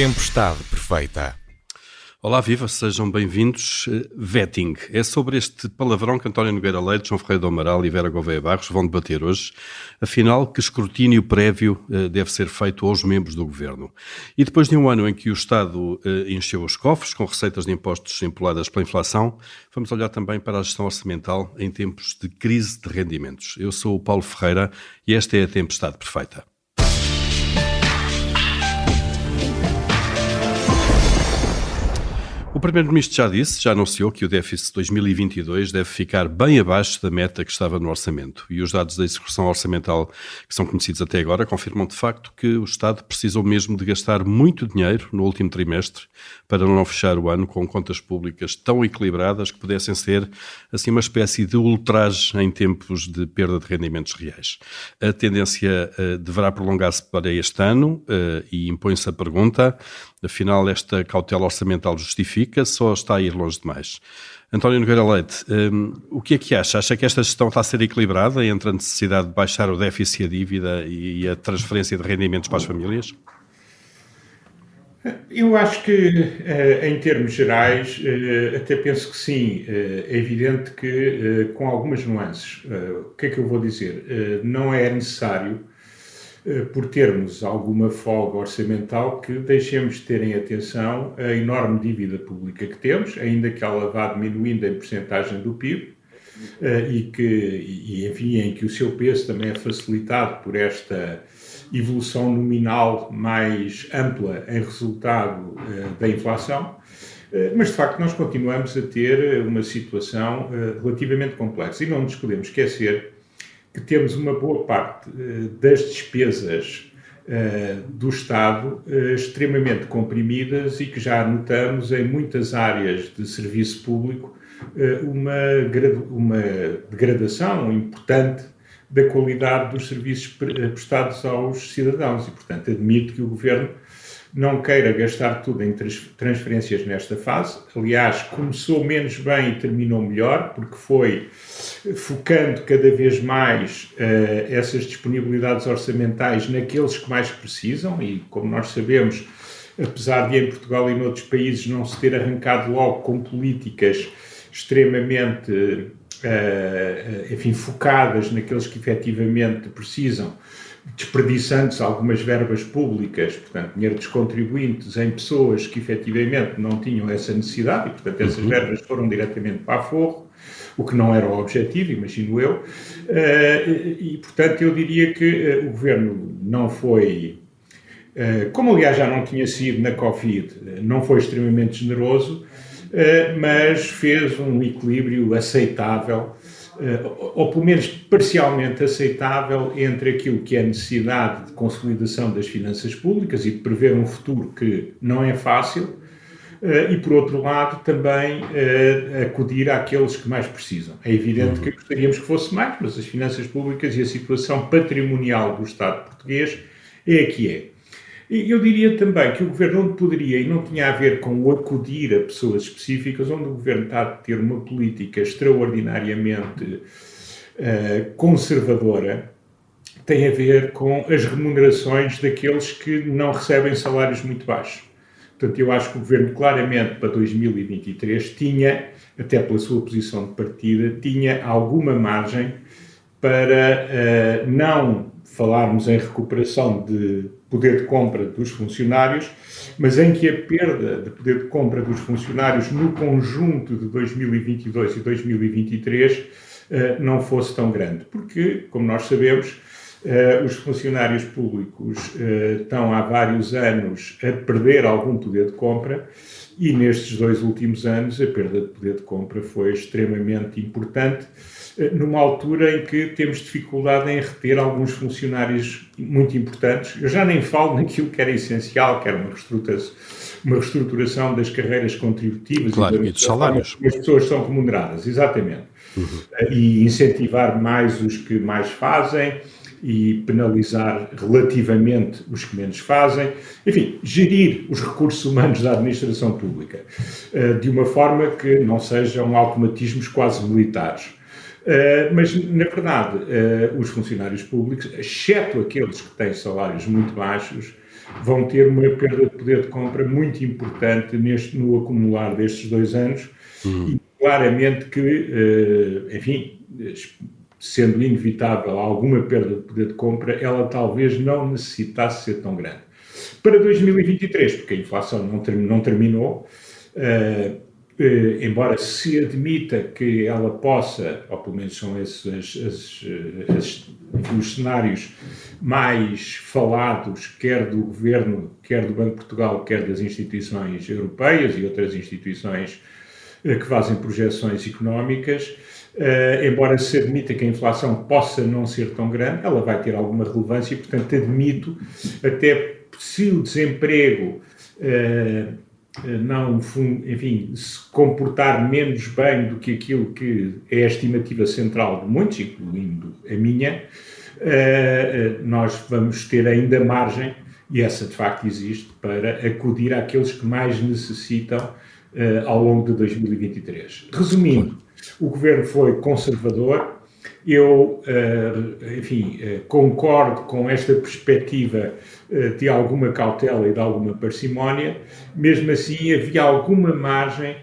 Tempestade Perfeita. Olá, viva, sejam bem-vindos. Vetting. É sobre este palavrão que António Nogueira Leite, João Ferreira do Amaral e Vera Gouveia Barros vão debater hoje. Afinal, que escrutínio prévio eh, deve ser feito aos membros do governo? E depois de um ano em que o Estado eh, encheu os cofres com receitas de impostos empoladas pela inflação, vamos olhar também para a gestão orçamental em tempos de crise de rendimentos. Eu sou o Paulo Ferreira e esta é a Tempestade Perfeita. O Primeiro-Ministro já disse, já anunciou que o déficit de 2022 deve ficar bem abaixo da meta que estava no orçamento. E os dados da execução orçamental que são conhecidos até agora confirmam de facto que o Estado precisou mesmo de gastar muito dinheiro no último trimestre para não fechar o ano com contas públicas tão equilibradas que pudessem ser assim uma espécie de ultraje em tempos de perda de rendimentos reais. A tendência uh, deverá prolongar-se para este ano uh, e impõe-se a pergunta Afinal, esta cautela orçamental justifica-se ou está a ir longe demais? António Nogueira Leite, um, o que é que acha? Acha que esta gestão está a ser equilibrada entre a necessidade de baixar o déficit e a dívida e a transferência de rendimentos para as famílias? Eu acho que, eh, em termos gerais, eh, até penso que sim. Eh, é evidente que, com algumas nuances, o que é que eu vou dizer? Não é necessário por termos alguma folga orçamental que deixemos de ter em atenção a enorme dívida pública que temos, ainda que ela vá diminuindo em percentagem do PIB, eh, e que, e, enfim, em que o seu peso também é facilitado por esta evolução nominal mais ampla em resultado eh, da inflação. Mas, de facto, nós continuamos a ter uma situação relativamente complexa e não nos podemos esquecer que temos uma boa parte uh, das despesas uh, do Estado uh, extremamente comprimidas e que já notamos em muitas áreas de serviço público uma, uma degradação importante da qualidade dos serviços prestados aos cidadãos. E, portanto, admito que o Governo não queira gastar tudo em transferências nesta fase. Aliás, começou menos bem e terminou melhor, porque foi focando cada vez mais uh, essas disponibilidades orçamentais naqueles que mais precisam, e como nós sabemos, apesar de em Portugal e noutros países não se ter arrancado logo com políticas extremamente, uh, enfim, focadas naqueles que efetivamente precisam, desperdiçando-se algumas verbas públicas, portanto, dinheiro dos contribuintes em pessoas que efetivamente não tinham essa necessidade e, portanto, essas uhum. verbas foram diretamente para a forro, o que não era o objetivo, imagino eu. Uh, e, portanto, eu diria que uh, o governo não foi, uh, como aliás já não tinha sido na Covid, não foi extremamente generoso, mas fez um equilíbrio aceitável eh, ou pelo menos parcialmente aceitável, entre aquilo que é a necessidade de consolidação das finanças públicas e de prever um futuro que não é fácil, eh, e por outro lado também eh, acudir àqueles que mais precisam. É evidente uhum. que gostaríamos que fosse mais, mas as finanças públicas e a situação patrimonial do Estado português é a que é. Eu diria também que o governo onde poderia, e não tinha a ver com o acudir a pessoas específicas, onde o governo está a ter uma política extraordinariamente uh, conservadora, tem a ver com as remunerações daqueles que não recebem salários muito baixos. Portanto, eu acho que o governo, claramente, para 2023, tinha, até pela sua posição de partida, tinha alguma margem para uh, não falarmos em recuperação de poder de compra dos funcionários, mas em que a perda de poder de compra dos funcionários no conjunto de 2022 e 2023 eh, não fosse tão grande. Porque, como nós sabemos, eh, os funcionários públicos eh, estão há vários anos a perder algum poder de compra e nestes dois últimos anos a perda de poder de compra foi extremamente importante numa altura em que temos dificuldade em reter alguns funcionários muito importantes. Eu já nem falo naquilo que era essencial, que era uma reestruturação, uma reestruturação das carreiras contributivas claro, e, dos salários. As pessoas são remuneradas, exatamente. Uhum. E incentivar mais os que mais fazem e penalizar relativamente os que menos fazem. Enfim, gerir os recursos humanos da administração pública eh, de uma forma que não sejam automatismos quase militares. Uh, mas, na verdade, uh, os funcionários públicos, exceto aqueles que têm salários muito baixos, vão ter uma perda de poder de compra muito importante neste, no acumular destes dois anos uhum. e claramente que, uh, enfim, sendo inevitável alguma perda de poder de compra, ela talvez não necessitasse ser tão grande. Para 2023, porque a inflação não, não terminou, eh, embora se admita que ela possa, ou pelo menos são esses enfim, os cenários mais falados, quer do governo, quer do Banco de Portugal, quer das instituições europeias e outras instituições eh, que fazem projeções económicas, Uh, embora se admita que a inflação possa não ser tão grande, ela vai ter alguma relevância e, portanto, admito, até se o desemprego eh, não, enfim, se comportar menos bem do que aquilo que é a estimativa central de muitos, incluindo a minha, eh, eh, nós vamos ter ainda margem, e essa de facto existe, para acudir àqueles que mais necessitam ao longo de 2023. Resumindo, o governo foi conservador, eu, eh, enfim, eh, concordo com esta perspectiva eh, de alguma cautela e de alguma parcimónia, mesmo assim havia alguma margem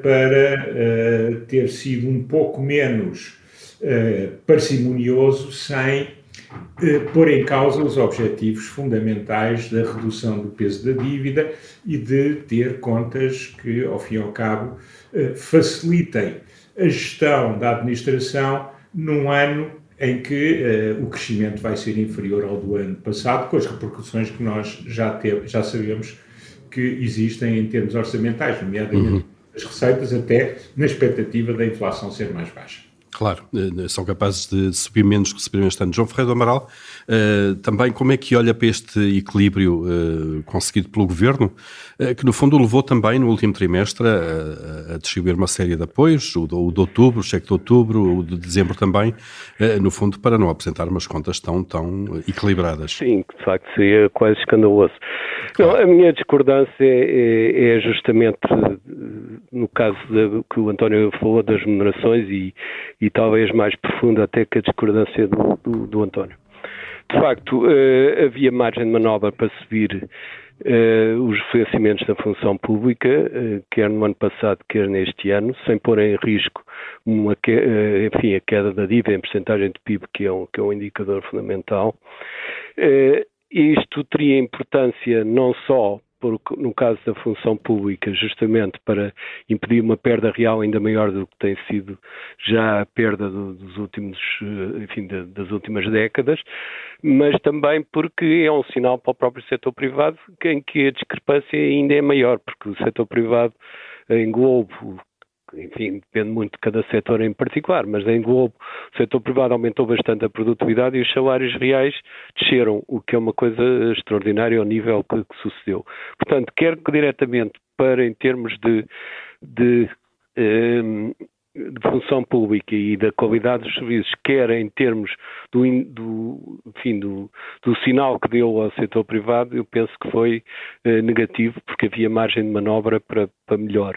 para ter sido um pouco menos parcimonioso sem pôr em causa os objetivos fundamentais da redução do peso da dívida e de ter contas que, ao fim e ao cabo, facilitem a gestão da administração num ano em que uh, o crescimento vai ser inferior ao do ano passado, com as repercussões que nós já, teve, já sabemos que existem em termos orçamentais, nomeadamente uhum. as receitas, até na expectativa da inflação ser mais baixa. Claro, eh, são capazes de subir menos que subiram este ano. João Ferreira do Amaral, uh, também como é que olha para este equilíbrio uh, conseguido pelo Governo, que no fundo levou também no último trimestre a, distribuir uma série de apoios, o de, o de, outubro, o cheque de outubro, o de dezembro também, no fundo para não apresentar umas contas tão, tão equilibradas. Sim, de facto seria quase escandaloso. Claro. Não, a minha discordância é, é, é justamente no caso de, que o António falou das remunerações e, e talvez mais profunda até que a discordância do, do, do António. De facto, uh, havia margem de manobra para subir uh, os financiamentos da função pública, uh, quer no ano passado, quer neste ano, sem pôr em risco uma, enfim, a queda da dívida em percentagem de PIB, que é um, que é um indicador fundamental. Isto teria importância não só no caso da função pública, justamente para impedir uma perda real ainda maior do que tem sido já a perda do, dos últimos, eh, enfim, de, das últimas décadas, mas também porque é um sinal para o próprio setor privado em que a discrepância ainda é maior, porque o setor privado em Globo enfim, depende muito de cada setor em particular, mas em Globo o setor privado aumentou bastante a produtividade e os salários reais desceram, o que é uma coisa extraordinária ao nível que, que sucedeu. Portanto, quer que diretamente para, em termos de, de, um, de, função pública e da qualidade dos serviços, quer em termos do, do, enfim, do, do sinal que deu ao setor privado, eu penso que foi uh, negativo, porque havia margem de manobra para, para melhor.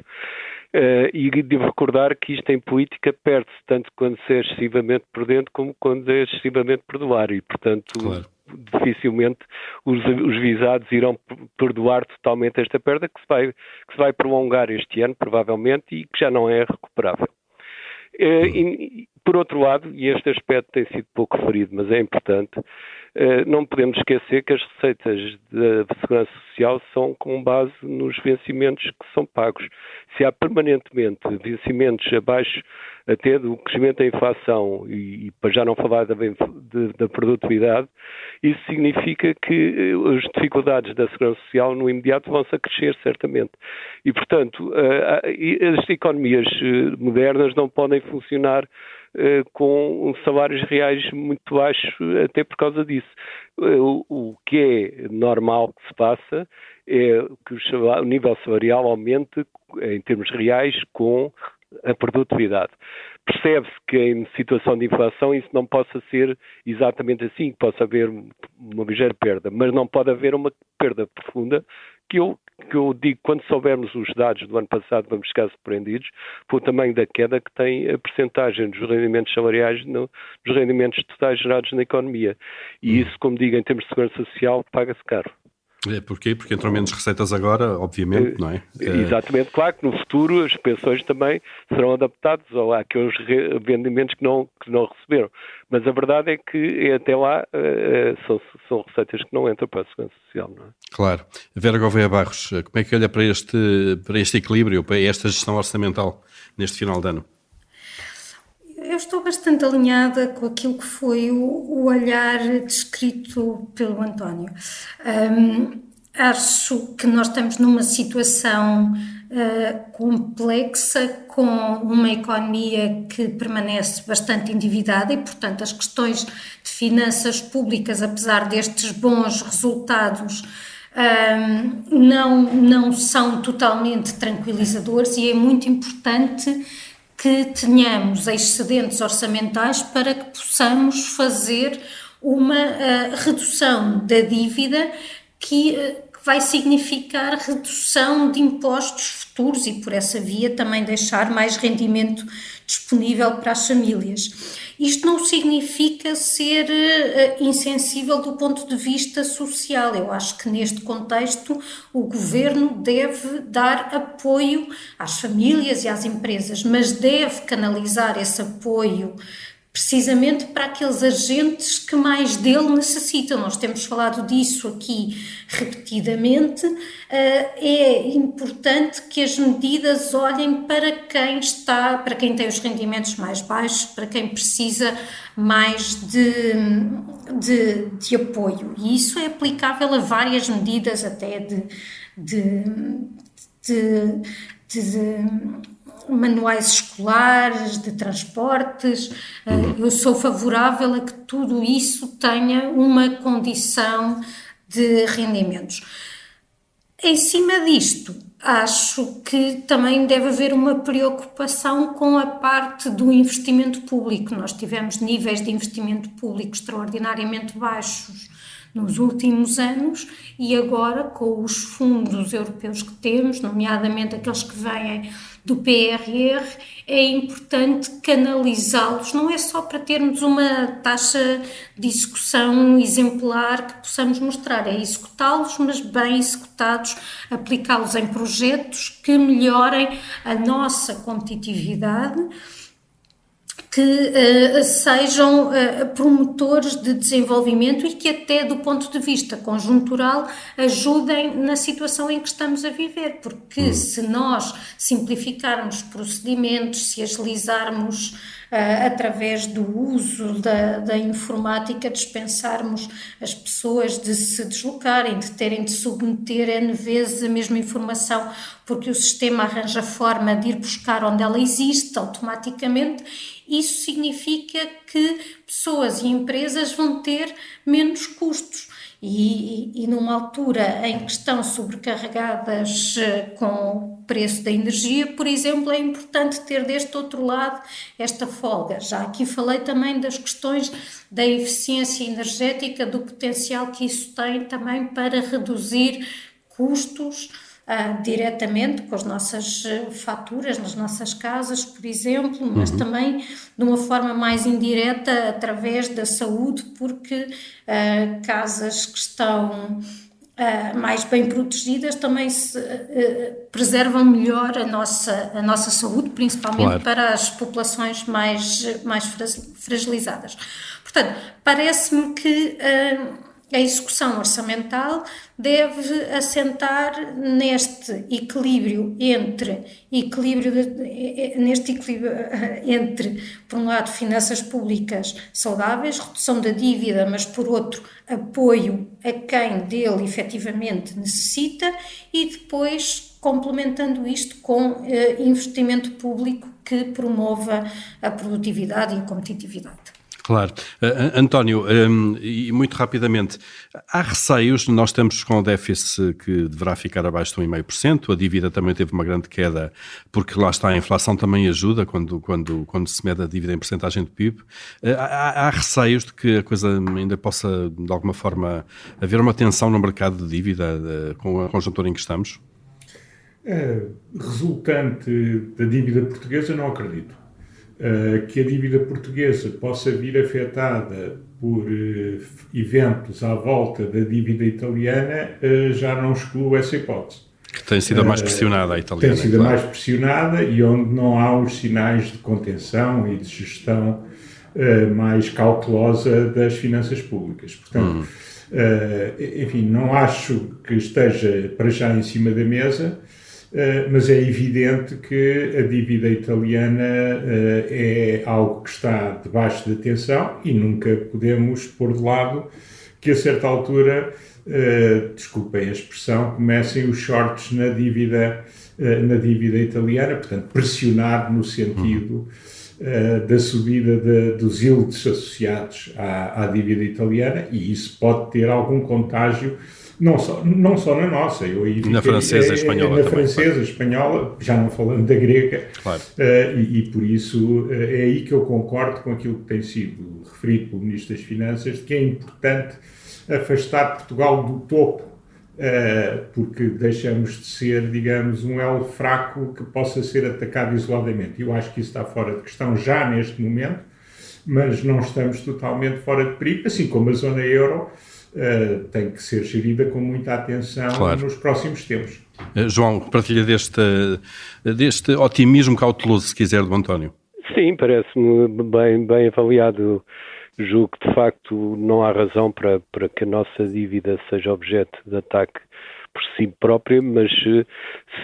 Uh, e devo recordar que isto em política perde-se tanto quando se é excessivamente prudente como quando é excessivamente perdoar e, portanto, claro. dificilmente os, os, visados irão perdoar totalmente esta perda que se, vai, que se vai prolongar este ano, provavelmente, e que já não é recuperável. Uh, e, por outro lado, e este aspecto tem sido pouco referido, mas é importante, não podemos esquecer que as receitas da Segurança Social são com base nos vencimentos que são pagos. Se há permanentemente vencimentos abaixo até do crescimento da inflação e, para já não falar da, da produtividade, isso significa que eh, as dificuldades da segurança social no imediato vão-se a crescer, certamente. E, portanto, as economias modernas não podem funcionar com salários reais muito baixos, até por causa disso. O, o que é normal que se passa é que o, nível salarial aumente em termos reais com a produtividade. Percebe-se que em situação de inflação isso não possa ser exatamente assim, que possa haver uma ligeira perda, mas não pode haver uma perda profunda que eu, que eu digo, quando soubermos os dados do ano passado, vamos ficar surpreendidos pelo tamanho da queda que tem a percentagem dos rendimentos salariais no, nos rendimentos totais gerados na economia. E hum. isso, como digo, em termos de segurança social, paga-se caro. É, porquê? Porque entram menos receitas agora, obviamente, não é? Eh, exatamente, claro que no futuro as pensões também serão adaptadas ou àqueles rendimentos que não, que não receberam. Mas a verdade é que até lá uh, são, são receitas que não entram para a Segurança Social, não é? Claro. Vera Gouveia Barros, como é que olha para este, para este equilíbrio, para esta gestão orçamental neste final de ano? Estou bastante alinhada com aquilo que foi o, o olhar descrito pelo António. Um, acho que nós estamos numa situação uh, complexa, com uma economia que permanece bastante endividada e, portanto, as questões de finanças públicas, apesar destes bons resultados, um, não, não são totalmente tranquilizadores e é muito importante que tenhamos excedentes orçamentais para que possamos fazer uma uh, redução da dívida que, uh, que vai significar redução de impostos futuros e, por essa via, também deixar mais rendimento disponível para as famílias. Isto não significa ser uh, insensível do ponto de vista social. Eu acho que neste contexto o governo deve dar apoio às famílias e às empresas, mas deve canalizar esse apoio precisamente para aqueles agentes que mais dele necessitam. Nós temos falado disso aqui repetidamente. Eh, é importante que as medidas olhem para quem está, para quem tem os rendimentos mais baixos, para quem precisa mais de, de, de apoio. E isso é aplicável a várias medidas, até de, de, de, de manuais escolares, de transportes. Eh, uhum. Eu sou favorável a que tudo isso tenha uma condição de rendimentos. Em cima disto, acho que também deve haver uma preocupação com a parte do investimento público. Nós tivemos níveis de investimento público extraordinariamente baixos nos últimos anos e agora com os fundos europeus que temos, nomeadamente aqueles que vêm do PRR, é importante canalizá-los, não é só para termos uma taxa de execução exemplar que possamos mostrar, é executá-los, mas bem executados, aplicá-los em projetos que melhorem a nossa competitividade que uh, sejam uh, promotores de desenvolvimento e que até do ponto de vista conjuntural ajudem na situação em que estamos a viver, porque hum. se nós simplificarmos procedimentos, se agilizarmos através do uso da, da informática, dispensarmos as pessoas de se deslocarem, de terem de submeter N vezes a mesma informação, porque o sistema arranja forma de ir buscar onde ela existe automaticamente isso significa que pessoas e empresas vão ter menos custos. E, e, numa altura em que estão sobrecarregadas eh, com o preço da energia, por exemplo, é importante ter deste outro lado esta folga. Já aqui falei também das questões da eficiência energética, do potencial que isso tem também para reduzir custos uh, diretamente com as nossas eh, faturas nas nossas casas, por exemplo, mas uhum. também de uma forma mais indireta através da saúde, porque uh, casas que estão Uh, mais bem protegidas também se uh, preservam melhor a nossa, a nossa saúde, principalmente claro. para as populações mais, mais fragilizadas. Portanto, parece-me que uh, a execução orçamental deve assentar neste equilíbrio entre equilíbrio de, neste equilíbrio entre por um lado finanças públicas saudáveis, redução da dívida, mas por outro apoio a quem dele efetivamente necessita e depois complementando isto com eh, investimento público que promova a produtividade e a competitividade. Claro. Uh, António, um, e muito rapidamente, há receios, nós estamos com o déficit que deverá ficar abaixo de 1,5%, a dívida também teve uma grande queda, porque lá está, a inflação também ajuda quando, quando, quando se mede a dívida em porcentagem do PIB. Uh, há, há, receios de que a coisa ainda possa, de alguma forma, haver uma tensão no mercado de dívida uh, com a conjuntura em que estamos? Resultante da dívida portuguesa, não acredito. Eh, que a dívida portuguesa possa vir afetada por eventos à volta da dívida italiana, já não excluo essa hipótese. Que tem sido a mais pressionada a italiana. Tem sido claro. a mais pressionada e onde não há os sinais de contenção e de gestão uh, mais cautelosa das finanças públicas. Portanto, uh, enfim, não acho que esteja para já em cima da mesa, uh, mas é evidente que a dívida italiana é algo que está debaixo de atenção e nunca podemos pôr de lado que a certa altura uh, desculpem a expressão, comecem os shorts na dívida, na dívida italiana, portanto, pressionar no sentido uh, da subida de, dos yields associados à, à, dívida italiana, e isso pode ter algum contágio. Não só, não só na nossa, eu na francesa e espanhola. Na também, francesa, claro. espanhola, já não falando da grega, claro. e, e, por isso é aí que eu concordo com aquilo que tem sido referido pelo Ministro das Finanças, de que é importante afastar Portugal do topo, uh, porque deixamos de ser, digamos, um elo fraco que possa ser atacado isoladamente. Eu acho que isso está fora de questão já neste momento, mas não estamos totalmente fora de perigo, assim como a zona euro. Uh, tem que ser gerida com muita atenção claro. nos próximos tempos. Uh, João, partilha deste, deste otimismo cauteloso, se quiser, do António. Sim, parece-me bem, bem avaliado julgo que de facto não há razão para, para que a nossa dívida seja objeto de ataque por si própria, mas se,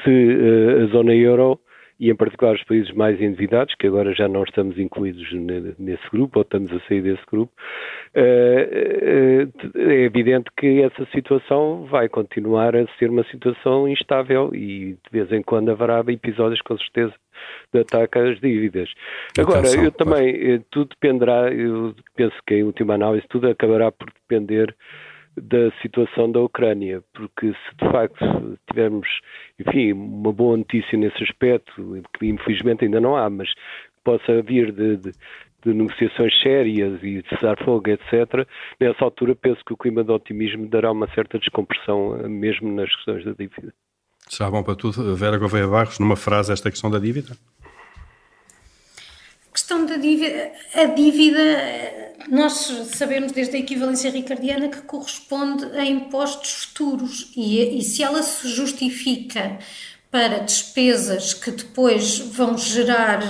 se uh, a zona euro e em particular os países mais endividados, que agora já não estamos incluídos nesse grupo, ou estamos a sair desse grupo, eh, eh, é evidente que essa situação vai continuar a ser uma situação instável e de vez em quando haverá episódios com certeza de ataque às dívidas. Agora, Atenção, eu também. Eh, tudo dependerá, eu penso que em última análise tudo acabará por depender da situação da Ucrânia, porque se de facto tivermos, enfim, uma boa notícia nesse aspecto, que infelizmente ainda não há, mas possa vir de, de, de negociações sérias e de cessar fogo, etc., nessa altura penso que o clima de otimismo dará uma certa descompressão eh, mesmo nas questões da dívida. Será bom para tudo, Vera Gouveia Barros, numa frase, esta questão da dívida? Questão da dívida, a dívida nós sabemos desde a equivalência ricardiana que corresponde a impostos futuros. E, e se ela se justifica para despesas que depois vão gerar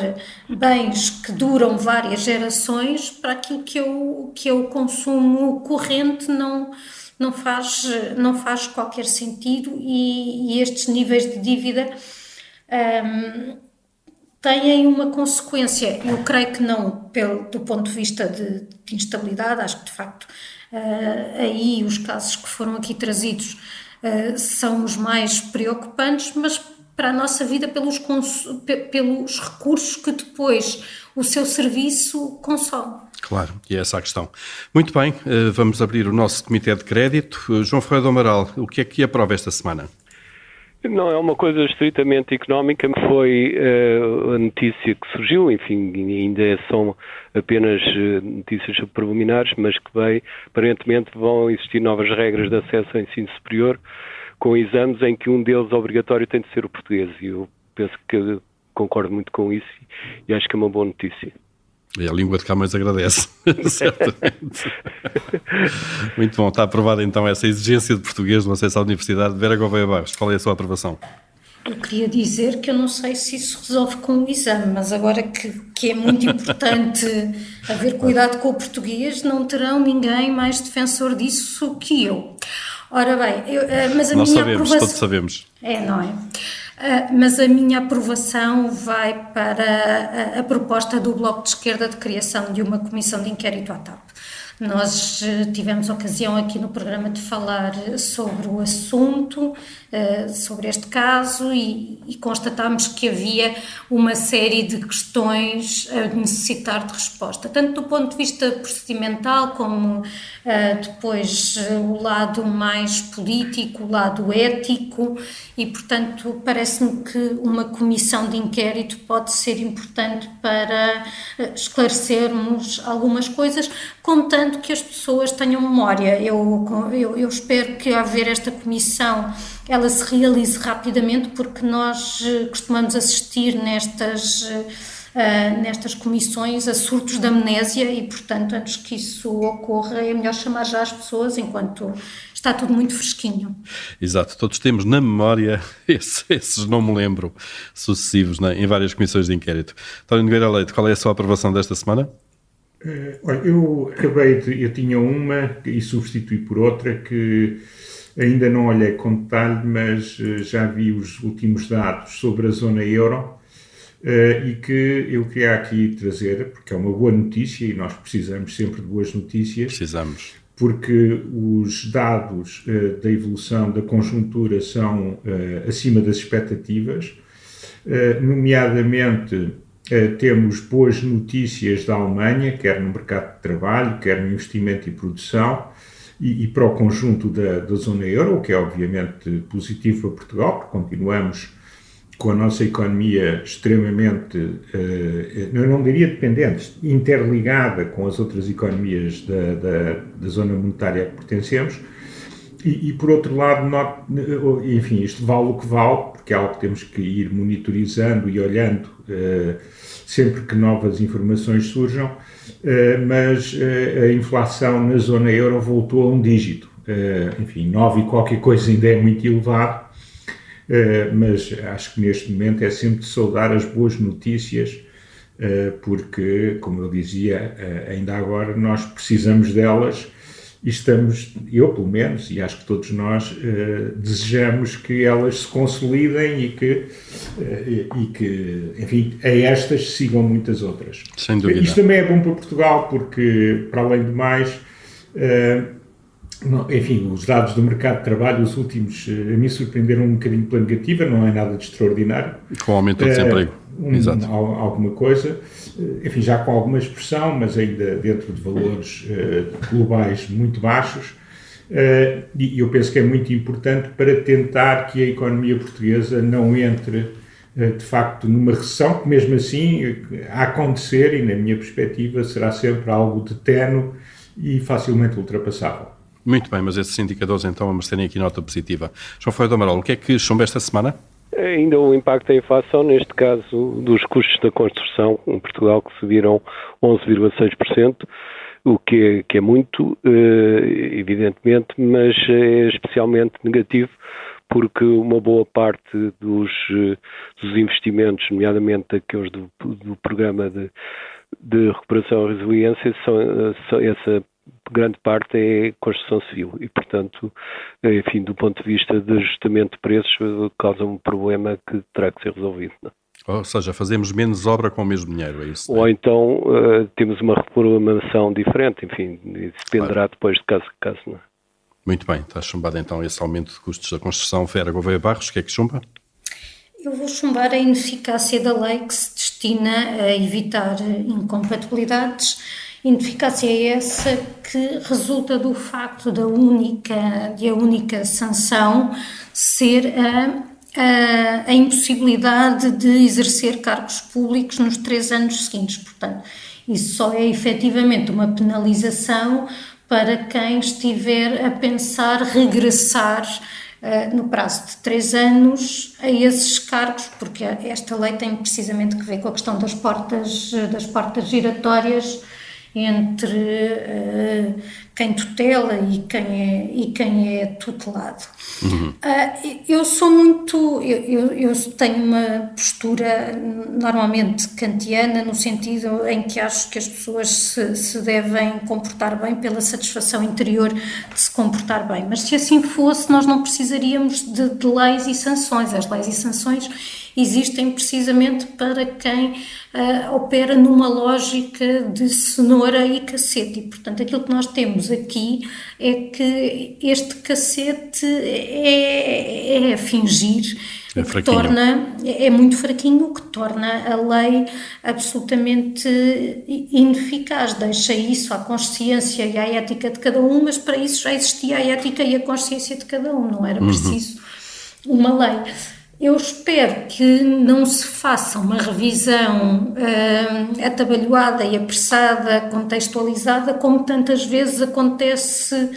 bens que duram várias gerações, para aquilo que o, que o consumo corrente não, não, faz, não faz qualquer sentido. E, e estes níveis de dívida um, têm uma consequência, eu creio que não pelo, do ponto de vista de, de instabilidade, acho que de facto uh, aí os casos que foram aqui trazidos uh, são os mais preocupantes, mas para a nossa vida pelos, pelos recursos que depois o seu serviço consome. Claro, e é essa a questão. Muito bem, uh, vamos abrir o nosso Comitê de Crédito. João Ferreira do Amaral, o que é que aprova esta semana? Não, é uma coisa estritamente económica, foi uh, a notícia que surgiu, enfim, ainda são apenas uh, notícias preliminares, mas que veio, aparentemente vão existir novas regras de acesso ao ensino superior, com exames em que um deles obrigatório tem de ser o português, e eu penso que concordo muito com isso e acho que é uma boa notícia. E a língua de Camões agradece, certamente. Muito bom, está aprovada então essa exigência de português no acesso à universidade. Vera Gouveia Barros, qual é a sua aprovação? Eu queria dizer que eu não sei se isso resolve com o exame, mas agora que, que é muito importante haver cuidado com o português, não terão ninguém mais defensor disso que eu. Ora bem, eu, eh, mas a Nós minha sabemos, aprovação... todos sabemos. É, não é? Ah, mas a minha aprovação vai para a, a, proposta do Bloco de Esquerda de criação de uma comissão de inquérito à TAP. Nós eh, tivemos ocasião aqui no programa de falar sobre o assunto, eh, sobre este caso, e, constatámos que havia uma série de questões a necessitar de resposta, tanto do ponto de vista procedimental, como eh, depois o lado mais político, o lado ético, e portanto parece-me que uma comissão de inquérito pode ser importante para esclarecermos algumas coisas, contando que as pessoas tenham memória. Eu, eu, eu espero que, ao haver esta comissão, ela se realize rapidamente, porque nós eh, costumamos assistir nestas uh, nestas comissões a surtos de amnésia e, portanto, antes que isso ocorra, é melhor chamar já as pessoas enquanto está tudo muito fresquinho. Exato, todos temos na memória esses, esses não me lembro, sucessivos né, em várias comissões de inquérito. António Nogueira Leite, qual é a sua aprovação desta semana? Uh, olha, eu acabei de. Eu tinha uma e substituí por outra que ainda não olhei com detalhe, mas uh, já vi os últimos dados sobre a zona euro uh, e que eu queria aqui trazer, porque é uma boa notícia e nós precisamos sempre de boas notícias. Precisamos porque os dados da evolução da conjuntura são acima das expectativas, nomeadamente temos boas notícias da Alemanha, quer no mercado de trabalho, quer no investimento e produção, e, e para o conjunto da, da zona euro, o que é obviamente positivo para Portugal, porque continuamos com a nossa economia extremamente, uh, eu não diria dependente, interligada com as outras economias da, da, da zona monetária a que pertencemos, e, por outro lado, not, enfim, isto vale o que vale, porque é algo que temos que ir monitorizando e olhando uh, sempre que novas informações surjam, uh, mas a inflação na zona euro voltou a um dígito. enfim, 9 e qualquer coisa ainda é muito elevado, eh, mas acho que neste momento é sempre de saudar as boas notícias, eh, porque, como eu dizia eh, ainda agora, nós precisamos delas estamos, eu pelo menos, e acho que todos nós, desejamos que elas se consolidem e que, e que, enfim, a estas sigam muitas outras. Sem dúvida. Isto também é bom para Portugal, porque, para além de mais, enfim, os dados do mercado de trabalho, os últimos, eh, a mim surpreenderam um bocadinho pela negativa, não é nada de extraordinário. Com o aumento do desemprego. Um, Exato. Alguma coisa, eh, enfim, já com alguma expressão, mas ainda dentro de valores uh, globais muito baixos. Uh, e eu penso que é muito importante para tentar que a economia portuguesa não entre de facto numa recessão, que mesmo assim a acontecer, e na minha perspectiva, será sempre algo de terno e facilmente ultrapassável. Muito bem, mas esses indicadores então vamos terem aqui nota positiva. João Ferreira do Amaral, o que é que chumba esta semana? Ainda o impacto da inflação, neste caso dos custos da construção em Portugal, que subiram 11,6%, o que é, que é muito, eh, evidentemente, mas é especialmente negativo porque uma boa parte dos, eh, dos investimentos, nomeadamente aqueles do, do programa de, de recuperação e resiliência, são, eh, são, essa grande parte é construção civil e, portanto, enfim, do ponto de vista de ajustamento de preços, causa um problema que terá que ser resolvido. Não? É? Ou seja, fazemos menos obra com o mesmo dinheiro, é isso? Ou então uh, temos uma reprogramação diferente, enfim, dependerá claro. depois de caso a caso. Não é? Muito bem, está chumbado então esse aumento de custos da construção. Vera Gouveia Barros, o que é que chumba? Eu vou chumbar a ineficácia da lei que se destina a evitar incompatibilidades Ineficácia é essa que resulta do facto da única, de a única sanção ser a, a, a impossibilidade de exercer cargos públicos nos três anos seguintes. Portanto, isso só é efetivamente uma penalização para quem estiver a pensar regressar uh, no prazo de três anos a esses cargos, porque esta lei tem precisamente que ver com a questão das portas, das portas giratórias entre uh, quem tutela e quem é, e quem é tutelado. Uhum. Uh, eu sou muito. Eu, eu, eu, tenho uma postura normalmente kantiana, no sentido em que acho que as pessoas se, se devem comportar bem pela satisfação interior de se comportar bem. Mas se assim fosse, nós não precisaríamos de, de leis e sanções. As leis e sanções existem precisamente para quem uh, opera numa lógica de cenoura e cacete. E, portanto, aquilo que nós temos aqui é que este cacete é, é fingir. É que torna, é muito fraquinho, o que torna a lei absolutamente ineficaz. Deixa isso à consciência e à ética de cada um, mas para isso já existia a ética e a consciência de cada um, não era uhum. preciso uhum. uma lei. Eu espero que não se faça uma revisão uh, atabalhoada e apressada, contextualizada, como tantas vezes acontece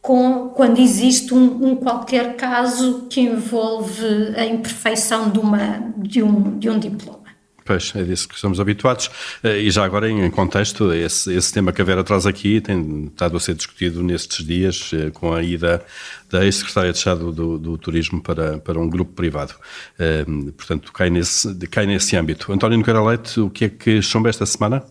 com, quando existe um, um, qualquer caso que envolve a imperfeição de, uma, de, um, de um diploma. Pois, é disso que estamos habituados. Eh, e já agora, em contexto, esse, esse tema que a Vera traz aqui tem estado a ser discutido nestes dias eh, com a ida da ex-secretária de Estado do, do, Turismo para, para um grupo privado. portanto, cai nesse, cai nesse âmbito. António Nogueira Leite, o que é que chumba esta semana?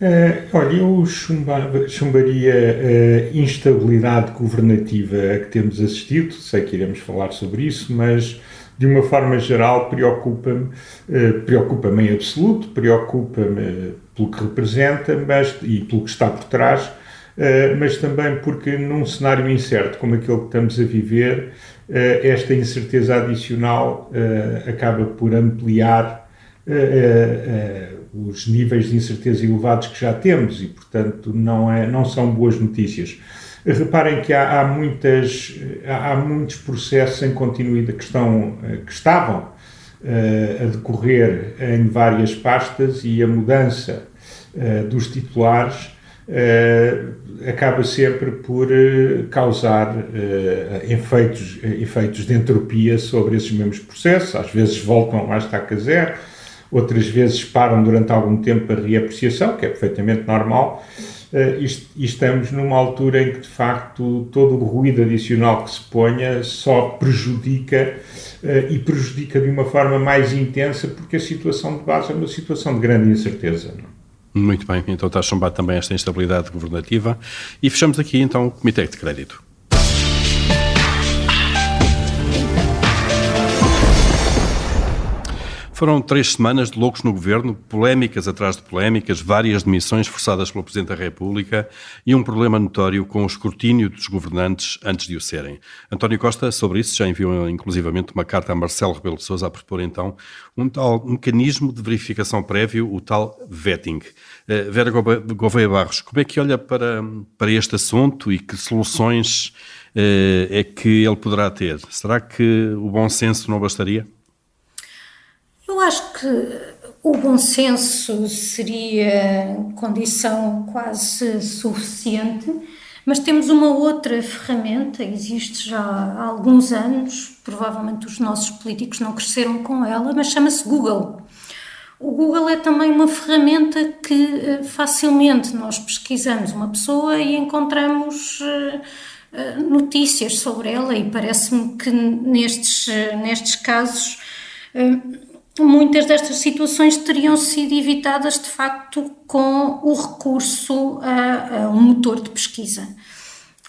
Uh, olha, eu chumbava, chumbaria a instabilidade governativa a que temos assistido, sei que iremos falar sobre isso, mas de uma forma geral preocupa-me, uh, preocupa-me em absoluto, preocupa-me pelo que representa mas, e pelo que está por trás, uh, mas também porque num cenário incerto como aquele que estamos a viver, esta incerteza adicional acaba por ampliar os níveis de incerteza elevados que já temos e, portanto, não, é, não são boas notícias. Reparem que há, há muitas, há muitos processos em continuidade que, estão, que estavam uh, a decorrer em várias pastas e a mudança uh, dos titulares uh, acaba sempre por causar efeitos, efeitos de entropia sobre esses mesmos processos. Às vezes voltam à estaca zero, outras vezes param durante algum tempo a reapreciação, que é perfeitamente normal, e, estamos numa altura em que, de facto, todo o ruído adicional que se ponha só prejudica uh, e prejudica de uma forma mais intensa, porque a situação de base é uma situação de grande incerteza. É? Muito bem, então está chumbado também esta instabilidade governativa. E fechamos aqui então o Comitê de Crédito. Foram três semanas de loucos no governo, polémicas atrás de polémicas, várias demissões forçadas pelo Presidente da República e um problema notório com o escrutínio dos governantes antes de o serem. António Costa, sobre isso, já enviou inclusivamente uma carta a Marcelo Rebelo de Sousa a propor então um tal mecanismo de verificação prévio, o tal vetting. Uh, Vera Gouveia Barros, como é que olha para, para este assunto e que soluções uh, é que ele poderá ter? Será que o bom senso não bastaria? Eu acho que o bom senso seria condição quase suficiente, mas temos uma outra ferramenta, existe já há alguns anos, provavelmente os nossos políticos não cresceram com ela, mas chama-se Google. O Google é também uma ferramenta que eh, facilmente nós pesquisamos uma pessoa e encontramos eh, eh, notícias sobre ela, e parece-me que nestes, nestes casos muitas destas situações teriam sido evitadas de facto com o recurso a, a, um motor de pesquisa.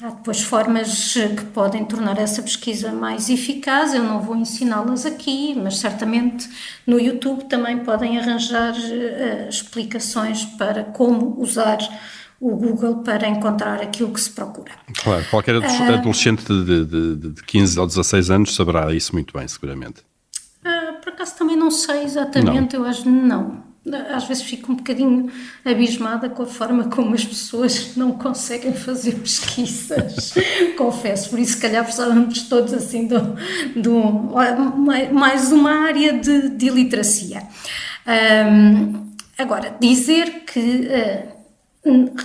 Há depois formas que podem tornar essa pesquisa mais eficaz, eu não vou ensiná-las aqui, mas certamente no YouTube também podem arranjar uh, explicações para como usar o Google para encontrar aquilo que se procura. Claro, qualquer uh, adolescente de, de, de 15 ou 16 anos saberá isso muito bem, seguramente acaso também não sei exatamente, não. eu acho não. Às vezes fico um bocadinho abismada com a forma como as pessoas não conseguem fazer pesquisas, confesso. Por isso, se calhar, precisávamos todos assim de, de um, mais uma área de, de iliteracia. Um, agora, dizer que uh,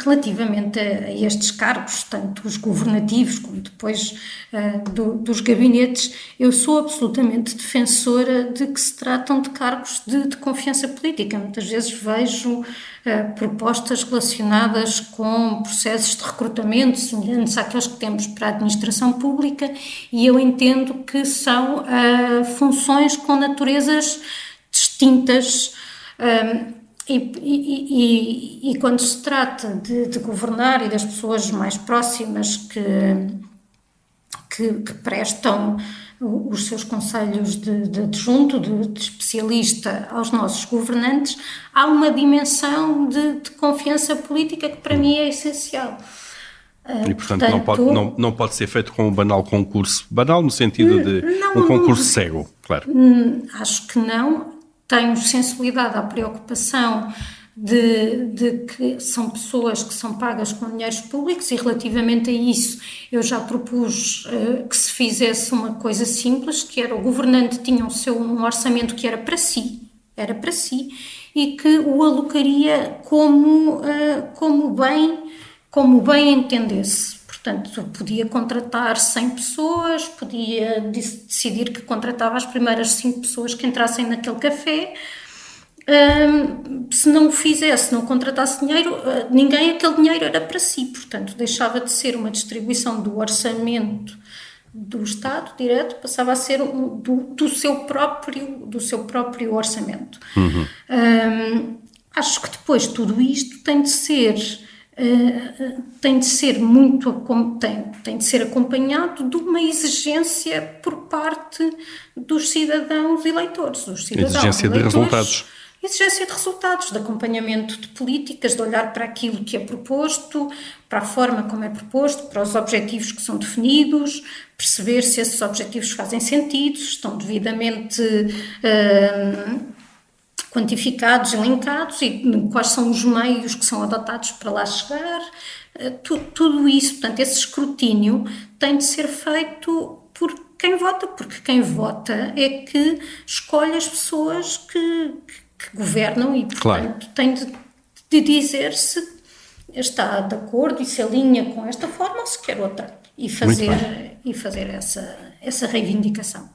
relativamente a, estes cargos, tanto os governativos como depois uh, do, dos gabinetes, eu sou absolutamente defensora de que se tratam de cargos de, de confiança política. Muitas vezes vejo uh, propostas relacionadas com processos de recrutamento semelhantes àqueles que temos para a administração pública e eu entendo que são uh, funções com naturezas distintas. E, e, e, e, quando se trata de, de, governar e das pessoas mais próximas que, que, que prestam os seus conselhos de, de adjunto, de, de, especialista aos nossos governantes, há uma dimensão de, confiança política que para mim é essencial. E, portanto, portanto não, pode, não, não pode ser feito com um banal concurso. Banal no sentido de não, um concurso cego, claro. Hum, acho que não tenho sensibilidade à preocupação de, de, que são pessoas que são pagas com dinheiros públicos e relativamente a isso eu já propus uh, que se fizesse uma coisa simples, que era o governante tinha o seu, um orçamento que era para si, era para si, e que o alocaria como, uh, como bem como bem entendesse. Portanto, podia contratar 100 pessoas, podia decidir que contratava as primeiras 5 pessoas que entrassem naquele café se não o fizesse, não contratasse dinheiro, uh, ninguém, aquele dinheiro era para si, portanto, deixava de ser uma distribuição do orçamento do Estado direto, passava a ser um, do, do, seu próprio, do seu próprio orçamento. Uhum. Um, acho que depois tudo isto tem de ser Uh, tem de ser muito tem, tem de ser acompanhado de uma exigência por parte dos cidadãos eleitores, dos cidadãos exigência eleitores, de resultados. Exigência de resultados, de acompanhamento de políticas, de olhar para aquilo que é proposto, para a forma como é proposto, para os objetivos que são definidos, perceber se esses objetivos fazem sentido, se estão devidamente uh, quantificados, elencados e quais são os meios que são adotados para lá chegar. Uh, tu, tudo isso, portanto, esse escrutínio tem de ser feito por quem vota, porque quem vota é que escolhe as pessoas que, que governam e, portanto, claro. tem de, de, dizer se está de acordo e se alinha com esta forma ou se quer outra e fazer, e fazer essa, essa reivindicação.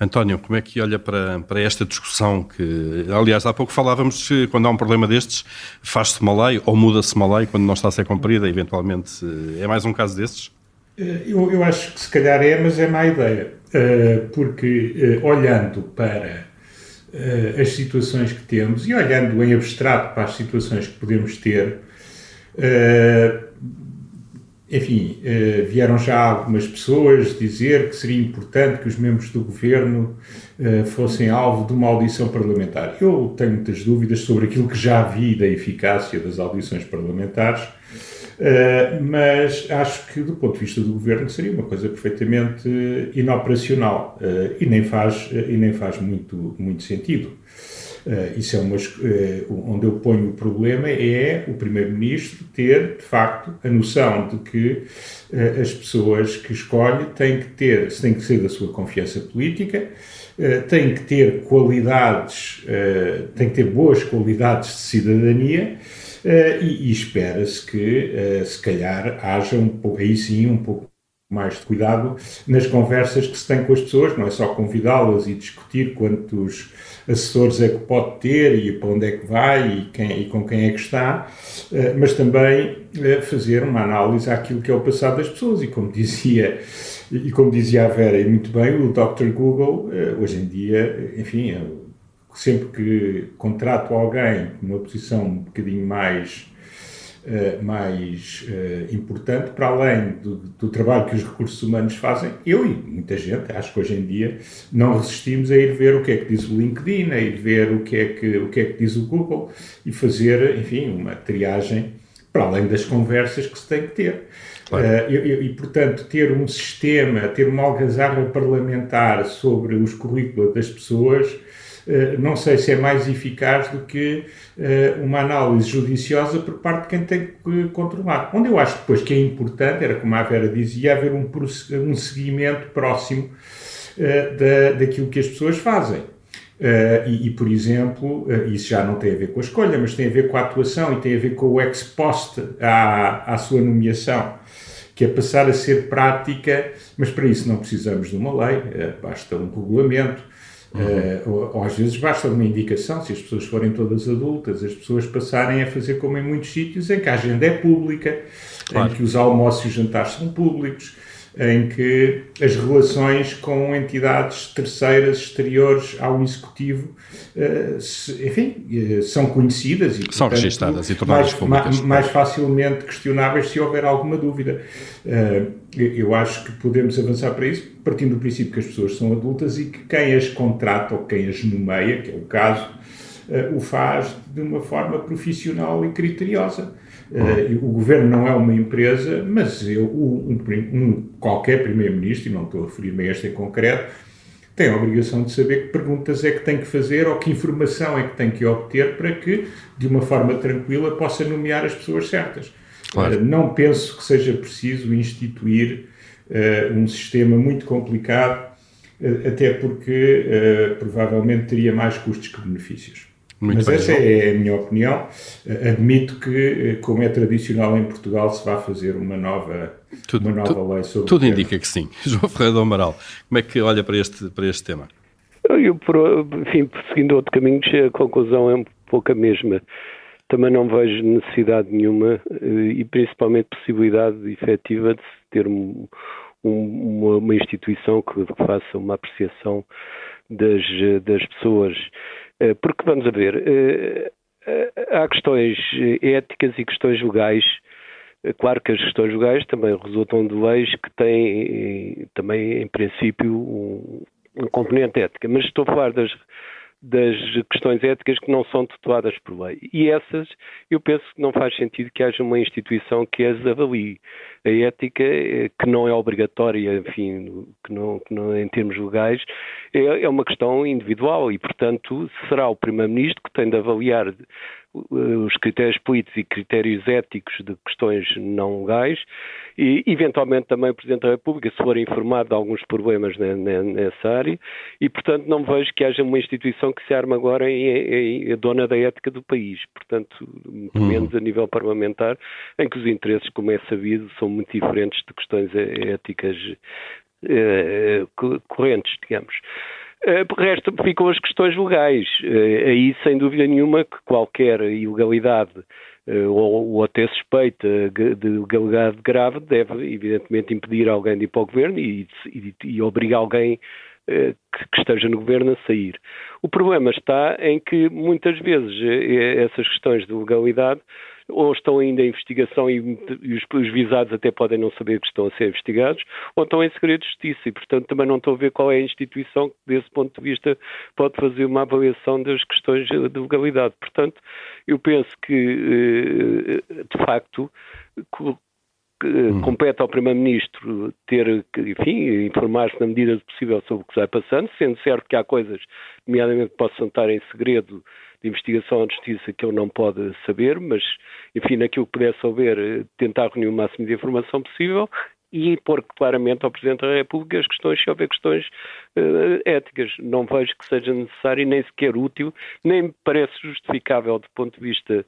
António, como é que olha para, para esta discussão que, aliás, há pouco falávamos que quando há um problema destes, faz-se uma lei ou muda-se uma lei quando não está a ser cumprida, eventualmente é mais um caso desses? Eh, eu, eu acho que se calhar é, mas é má ideia, eh, porque eh, olhando para as situações que temos e olhando em abstrato para as situações que podemos ter, enfim, uh, vieram já algumas pessoas dizer que seria importante que os membros do governo fossem alvo de uma audição parlamentar. Eu tenho muitas dúvidas sobre aquilo que já vi da eficácia das audições parlamentares Uh, mas acho que, do ponto de vista do governo, seria uma coisa perfeitamente inoperacional e nem faz, e nem faz muito, muito sentido. Isso é uma, onde eu ponho o problema é o Primeiro-Ministro ter, de facto, a noção de que as pessoas que escolhe têm que ter, têm que ser da sua confiança política, têm que ter qualidades, têm que ter boas qualidades de cidadania Uh, e, e espera-se que, uh, se calhar, haja um pouco, aí sim, um pouco mais de cuidado nas conversas que se tem com as pessoas, não é só convidá-las e discutir quantos assessores é que pode ter e para onde é que vai e, quem, e com quem é que está, uh, mas também fazer uma análise àquilo que é o passado das pessoas e como dizia e como dizia a Vera e muito bem, o Dr. Google hoje em dia, enfim, sempre que contrato alguém numa posição um bocadinho mais, uh, mais uh, importante, para além do, do, trabalho que os recursos humanos fazem, eu e muita gente, acho que hoje em dia, não resistimos a ir ver o que é que diz o LinkedIn, a ir ver o que é que, o que, é que diz o Google e fazer, enfim, uma triagem para além das conversas que se tem que ter. Claro. Uh, e, e, portanto, ter um sistema, ter uma algazarra parlamentar sobre os currículos das pessoas eh, não sei se é mais eficaz do que eh, uma análise judiciosa por parte de quem tem que controlar. Onde eu acho depois que é importante, era como a Vera dizia, haver um, um seguimento próximo eh, da, daquilo que as pessoas fazem. Uh, e, e, por exemplo, uh, isso já não tem a ver com a escolha, mas tem a ver com a atuação e tem a ver com o ex post à, à sua nomeação, que é passar a ser prática, mas para isso não precisamos de uma lei, uh, basta um regulamento, Uhum. Uh, ou, às vezes basta uma indicação, se as pessoas forem todas adultas, as pessoas passarem a fazer como em muitos sítios, em que a agenda é pública, claro. em que os almoços e os jantares são públicos, em que as relações com entidades terceiras exteriores ao executivo, se, enfim, uh, são conhecidas e são portanto, registadas e tornadas mais, públicas. Mais, facilmente questionáveis se houver alguma dúvida. Uh, eu acho que podemos avançar para isso partindo do princípio que as pessoas são adultas e que quem as contrata ou quem as nomeia, que é o caso, o faz de uma forma profissional e criteriosa. Uh, o governo não é uma empresa, mas eu, um, um, qualquer primeiro-ministro, e não estou a referir-me a este em concreto, tem a obrigação de saber que perguntas é que tem que fazer ou que informação é que tem que obter para que, de uma forma tranquila, possa nomear as pessoas certas. Claro. Uh, não penso que seja preciso instituir uh, um sistema muito complicado, até porque provavelmente teria mais custos que benefícios. Muito Mas bem, essa é a minha opinião. Admito que, eh, como é tradicional em Portugal, se vá fazer uma nova, tudo, uma nova tudo, lei sobre Tudo indica que sim. João Ferreira do Amaral, como é que olha para este, para este tema? Eu, enfim, seguindo outro caminho, a conclusão é um pouco a mesma. Também não vejo necessidade nenhuma eh, e principalmente possibilidade efetiva de ter um, um, uma, instituição que faça uma apreciação das, das pessoas. Eh, porque, vamos a ver, eh, há questões éticas e questões legais. Claro que as questões legais também resultam de leis que têm também, em princípio, um componente ética, mas estou a falar das das questões éticas que não são tuteladas por lei. E essas, eu penso que não faz sentido que haja uma instituição que as avalie. A ética, eh, que não é obrigatória, enfim, que não, que não em termos legais, é, é uma questão individual e, portanto, será o Primeiro-Ministro que tem de avaliar os critérios políticos e critérios éticos de questões não legais e, eventualmente, também o Presidente da República, se for informado de alguns problemas nessa área e, portanto, não vejo que haja uma instituição que se arme agora em, em, em dona da ética do país, portanto, uhum. menos a nível parlamentar, em que os interesses, como é sabido, são muito diferentes de questões éticas eh, correntes, digamos. Por resto, ficam as questões legais. Uh, aí, sem dúvida nenhuma, que qualquer ilegalidade uh, ou, ou, até suspeita de ilegalidade grave deve, evidentemente, impedir alguém de ir para o governo e, e, e obrigar alguém que esteja no governo a sair. O problema está em que, muitas vezes, essas questões de legalidade ou estão ainda em investigação e, os, os, visados até podem não saber que estão a ser investigados, ou estão em segredo de justiça e, portanto, também não estou a ver qual é a instituição que, desse ponto de vista, pode fazer uma avaliação das questões de legalidade. Portanto, eu penso que, eh, de facto, Hum. compete ao Primeiro-Ministro ter, enfim, informar-se na medida do possível sobre o que vai passando, sendo certo que há coisas, nomeadamente, que possam estar em segredo de investigação de justiça que eu não pode saber, mas, enfim, naquilo que puder saber, eh, tentar reunir o máximo de informação possível e pôr claramente ao Presidente da República as questões, se houver questões uh, éticas. Não vejo que seja necessário, nem sequer útil, nem me parece justificável do ponto de vista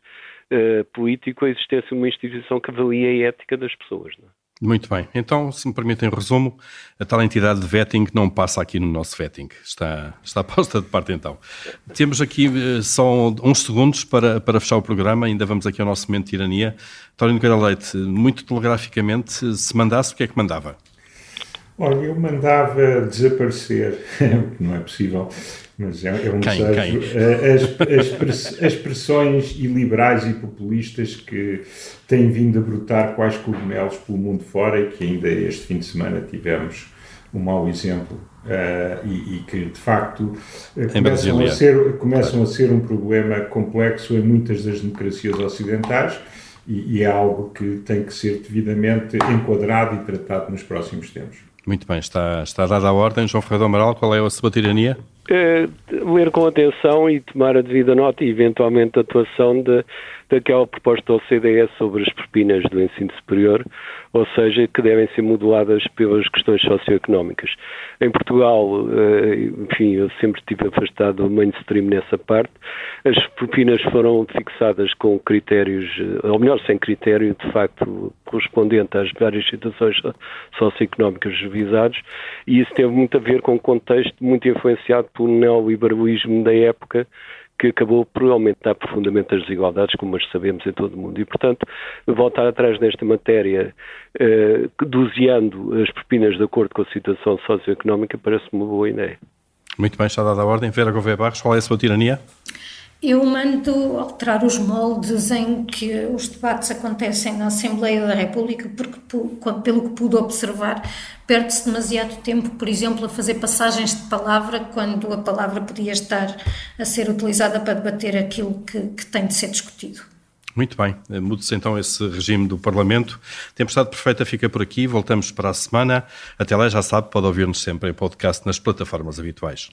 uh, político a existência de uma instituição que avalie a ética das pessoas. Não? É? Muito bem. Então, se me permitem resumo, a tal entidade de vetting não passa aqui no nosso vetting. Está, está posta de parte então. Temos aqui uh, só uns segundos para, para fechar o programa, ainda vamos aqui ao nosso momento de tirania. Nogueira Leite, muito telegraficamente, se mandasse, o que é que mandava? Olha, eu mandava desaparecer, que não é possível, mas é, é um quem, desejo, quem? Eh, as, as, as pressões iliberais e populistas que têm vindo a brotar quais cogumelos pelo mundo fora e que ainda este fim de semana tivemos um mau exemplo uh, e, e, que de facto uh, começam, a ser, começam a ser um problema complexo em muitas das democracias ocidentais e, e é algo que tem que ser devidamente enquadrado e tratado nos próximos tempos. Muito bem, está, está dada a ordem. João Ferreira Amaral, qual é a sua tirania? É, ler com atenção e tomar a devida nota e eventualmente a atuação de, daquela proposta da OCDE sobre as propinas do ensino superior, ou seja, que devem ser moduladas pelas questões socioeconómicas. Em Portugal, eh, enfim, eu sempre estive afastado do mainstream nessa parte. As propinas foram fixadas com critérios, eh, ou melhor, sem critério, de facto, correspondente às várias situações socioeconómicas visadas, e isso teve muito a ver com um contexto muito influenciado pelo neoliberalismo da época, que acabou por aumentar profundamente as desigualdades, como as sabemos em todo o mundo. E, portanto, voltar atrás nesta matéria, eh, doseando as propinas de acordo com a situação socioeconómica, parece uma boa ideia. Muito bem, está dada a ordem. Vera Gouveia Barros, qual é a sua tirania? Eu mando alterar os moldes em que os debates acontecem na Assembleia da República, porque, pelo que pude observar, perde-se demasiado tempo, por exemplo, a fazer passagens de palavra, quando a palavra podia estar a ser utilizada para debater aquilo que, que tem de ser discutido. Muito bem, mude-se então esse regime do Parlamento. Tempestade Perfeita fica por aqui, voltamos para a semana. Até lá, já sabe, pode ouvir-nos sempre em podcast nas plataformas habituais.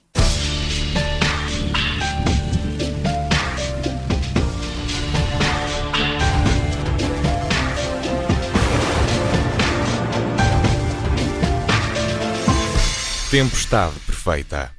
Tempestade Perfeita.